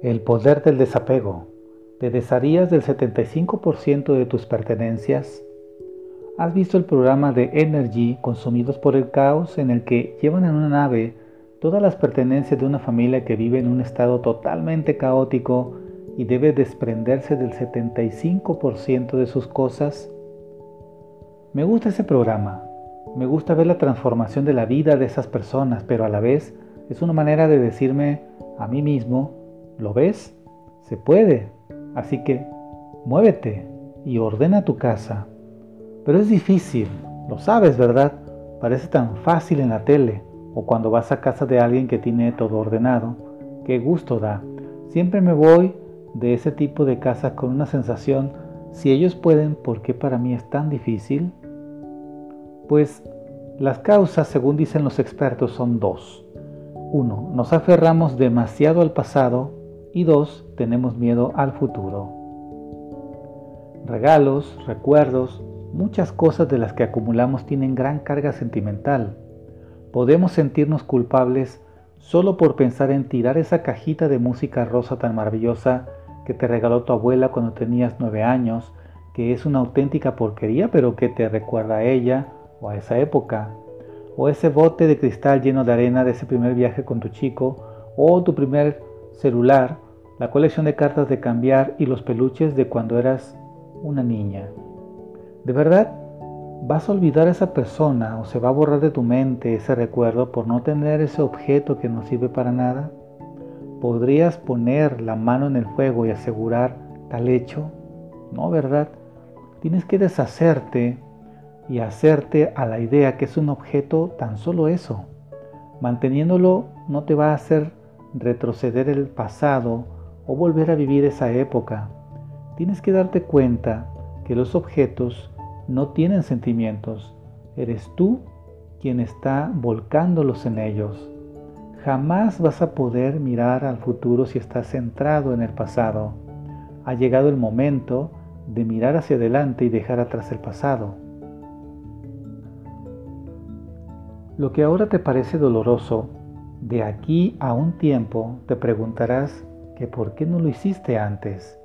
El poder del desapego. ¿Te desharías del 75% de tus pertenencias? ¿Has visto el programa de Energy Consumidos por el Caos en el que llevan en una nave todas las pertenencias de una familia que vive en un estado totalmente caótico y debe desprenderse del 75% de sus cosas? Me gusta ese programa. Me gusta ver la transformación de la vida de esas personas, pero a la vez es una manera de decirme a mí mismo, ¿lo ves? Se puede. Así que muévete y ordena tu casa. Pero es difícil, lo sabes, ¿verdad? Parece tan fácil en la tele o cuando vas a casa de alguien que tiene todo ordenado. Qué gusto da. Siempre me voy de ese tipo de casa con una sensación, si ellos pueden, ¿por qué para mí es tan difícil? Pues las causas, según dicen los expertos, son dos. Uno, nos aferramos demasiado al pasado y dos, tenemos miedo al futuro. Regalos, recuerdos, muchas cosas de las que acumulamos tienen gran carga sentimental. Podemos sentirnos culpables solo por pensar en tirar esa cajita de música rosa tan maravillosa que te regaló tu abuela cuando tenías nueve años, que es una auténtica porquería pero que te recuerda a ella o a esa época. O ese bote de cristal lleno de arena de ese primer viaje con tu chico, o tu primer celular, la colección de cartas de cambiar y los peluches de cuando eras una niña. ¿De verdad vas a olvidar a esa persona o se va a borrar de tu mente ese recuerdo por no tener ese objeto que no sirve para nada? ¿Podrías poner la mano en el fuego y asegurar tal hecho? No, ¿verdad? Tienes que deshacerte y hacerte a la idea que es un objeto tan solo eso. Manteniéndolo no te va a hacer retroceder el pasado o volver a vivir esa época. Tienes que darte cuenta que los objetos no tienen sentimientos. Eres tú quien está volcándolos en ellos. Jamás vas a poder mirar al futuro si estás centrado en el pasado. Ha llegado el momento de mirar hacia adelante y dejar atrás el pasado. Lo que ahora te parece doloroso, de aquí a un tiempo te preguntarás que por qué no lo hiciste antes.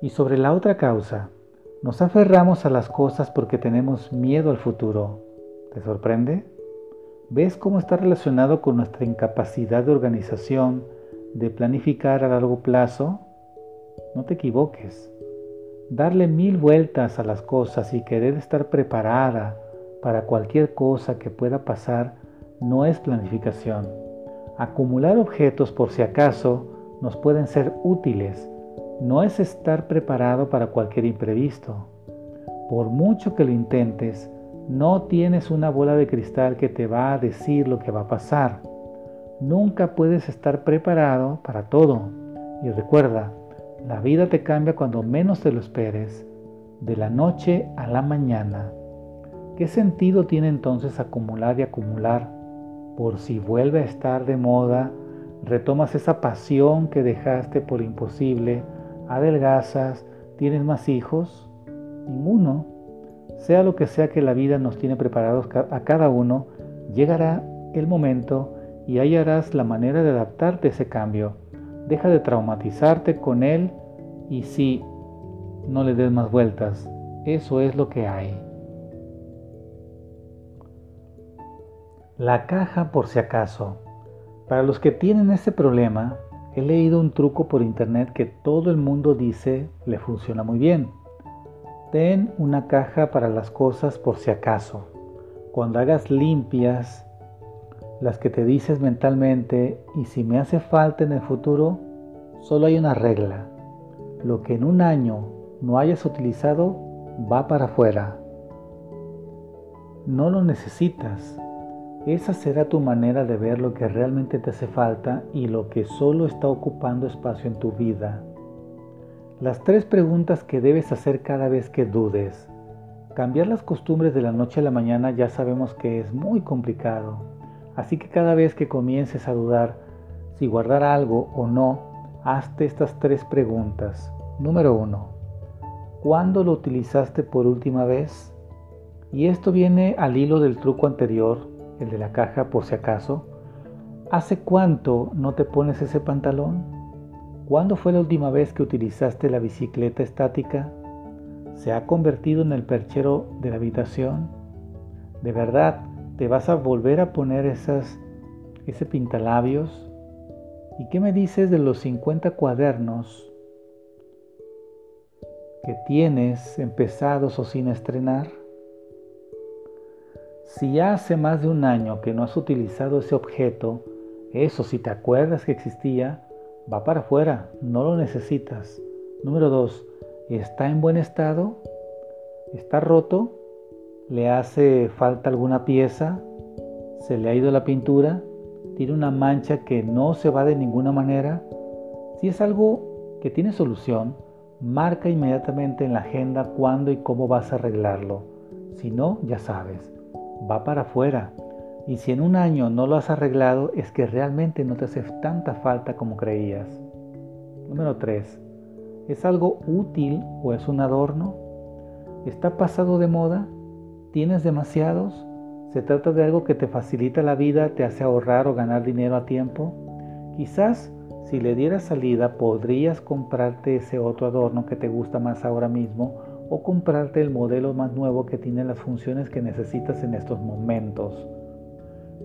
Y sobre la otra causa, nos aferramos a las cosas porque tenemos miedo al futuro. ¿Te sorprende? ¿Ves cómo está relacionado con nuestra incapacidad de organización, de planificar a largo plazo? No te equivoques. Darle mil vueltas a las cosas y querer estar preparada para cualquier cosa que pueda pasar no es planificación. Acumular objetos por si acaso nos pueden ser útiles, no es estar preparado para cualquier imprevisto. Por mucho que lo intentes, no tienes una bola de cristal que te va a decir lo que va a pasar. Nunca puedes estar preparado para todo. Y recuerda, la vida te cambia cuando menos te lo esperes, de la noche a la mañana. ¿Qué sentido tiene entonces acumular y acumular por si vuelve a estar de moda retomas esa pasión que dejaste por imposible, adelgazas, tienes más hijos, ninguno. Sea lo que sea que la vida nos tiene preparados a cada uno, llegará el momento y hallarás la manera de adaptarte a ese cambio. Deja de traumatizarte con él y sí, no le des más vueltas. Eso es lo que hay. La caja por si acaso. Para los que tienen ese problema, he leído un truco por internet que todo el mundo dice le funciona muy bien. Ten una caja para las cosas por si acaso. Cuando hagas limpias, las que te dices mentalmente, y si me hace falta en el futuro, solo hay una regla. Lo que en un año no hayas utilizado va para afuera. No lo necesitas, esa será tu manera de ver lo que realmente te hace falta y lo que solo está ocupando espacio en tu vida. Las tres preguntas que debes hacer cada vez que dudes. Cambiar las costumbres de la noche a la mañana ya sabemos que es muy complicado. Así que cada vez que comiences a dudar si guardar algo o no, hazte estas tres preguntas. Número uno, ¿cuándo lo utilizaste por última vez? Y esto viene al hilo del truco anterior el de la caja por si acaso, ¿hace cuánto no te pones ese pantalón? ¿Cuándo fue la última vez que utilizaste la bicicleta estática? ¿Se ha convertido en el perchero de la habitación? ¿De verdad te vas a volver a poner esas, ese pintalabios? ¿Y qué me dices de los 50 cuadernos que tienes empezados o sin estrenar? Si hace más de un año que no has utilizado ese objeto, eso si te acuerdas que existía, va para afuera, no lo necesitas. Número 2. ¿Está en buen estado? ¿Está roto? ¿Le hace falta alguna pieza? ¿Se le ha ido la pintura? ¿Tiene una mancha que no se va de ninguna manera? Si es algo que tiene solución, marca inmediatamente en la agenda cuándo y cómo vas a arreglarlo. Si no, ya sabes, va para afuera. Y si en un año no lo has arreglado, es que realmente no te hace tanta falta como creías. Número 3. ¿Es algo útil o es un adorno? ¿Está pasado de moda? ¿Tienes demasiados? ¿Se trata de algo que te facilita la vida, te hace ahorrar o ganar dinero a tiempo? Quizás si le dieras salida podrías comprarte ese otro adorno que te gusta más ahora mismo o comprarte el modelo más nuevo que tiene las funciones que necesitas en estos momentos.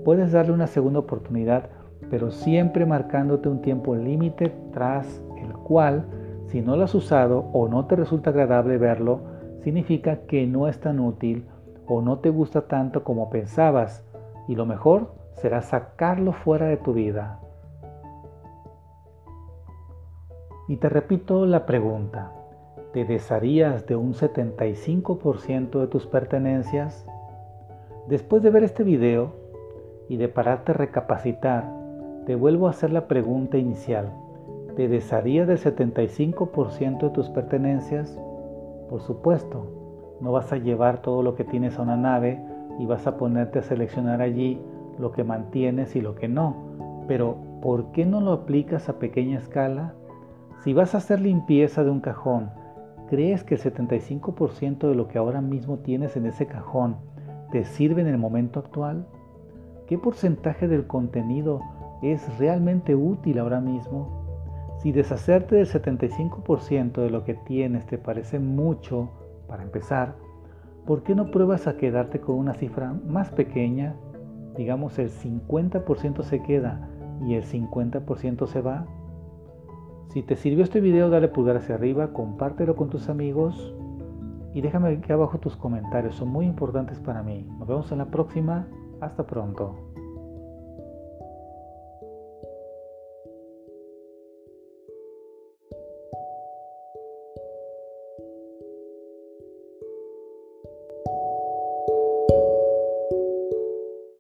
Puedes darle una segunda oportunidad, pero siempre marcándote un tiempo límite tras el cual, si no lo has usado o no te resulta agradable verlo, significa que no es tan útil o no te gusta tanto como pensabas y lo mejor será sacarlo fuera de tu vida. Y te repito la pregunta, ¿te desharías de un 75% de tus pertenencias? Después de ver este video, y de pararte a recapacitar, te vuelvo a hacer la pregunta inicial. ¿Te desharías del 75% de tus pertenencias? Por supuesto, no vas a llevar todo lo que tienes a una nave y vas a ponerte a seleccionar allí lo que mantienes y lo que no. Pero, ¿por qué no lo aplicas a pequeña escala? Si vas a hacer limpieza de un cajón, ¿crees que el 75% de lo que ahora mismo tienes en ese cajón te sirve en el momento actual? ¿Qué porcentaje del contenido es realmente útil ahora mismo? Si deshacerte del 75% de lo que tienes te parece mucho, para empezar, ¿por qué no pruebas a quedarte con una cifra más pequeña? Digamos el 50% se queda y el 50% se va. Si te sirvió este video, dale pulgar hacia arriba, compártelo con tus amigos y déjame aquí abajo tus comentarios, son muy importantes para mí. Nos vemos en la próxima. Hasta pronto.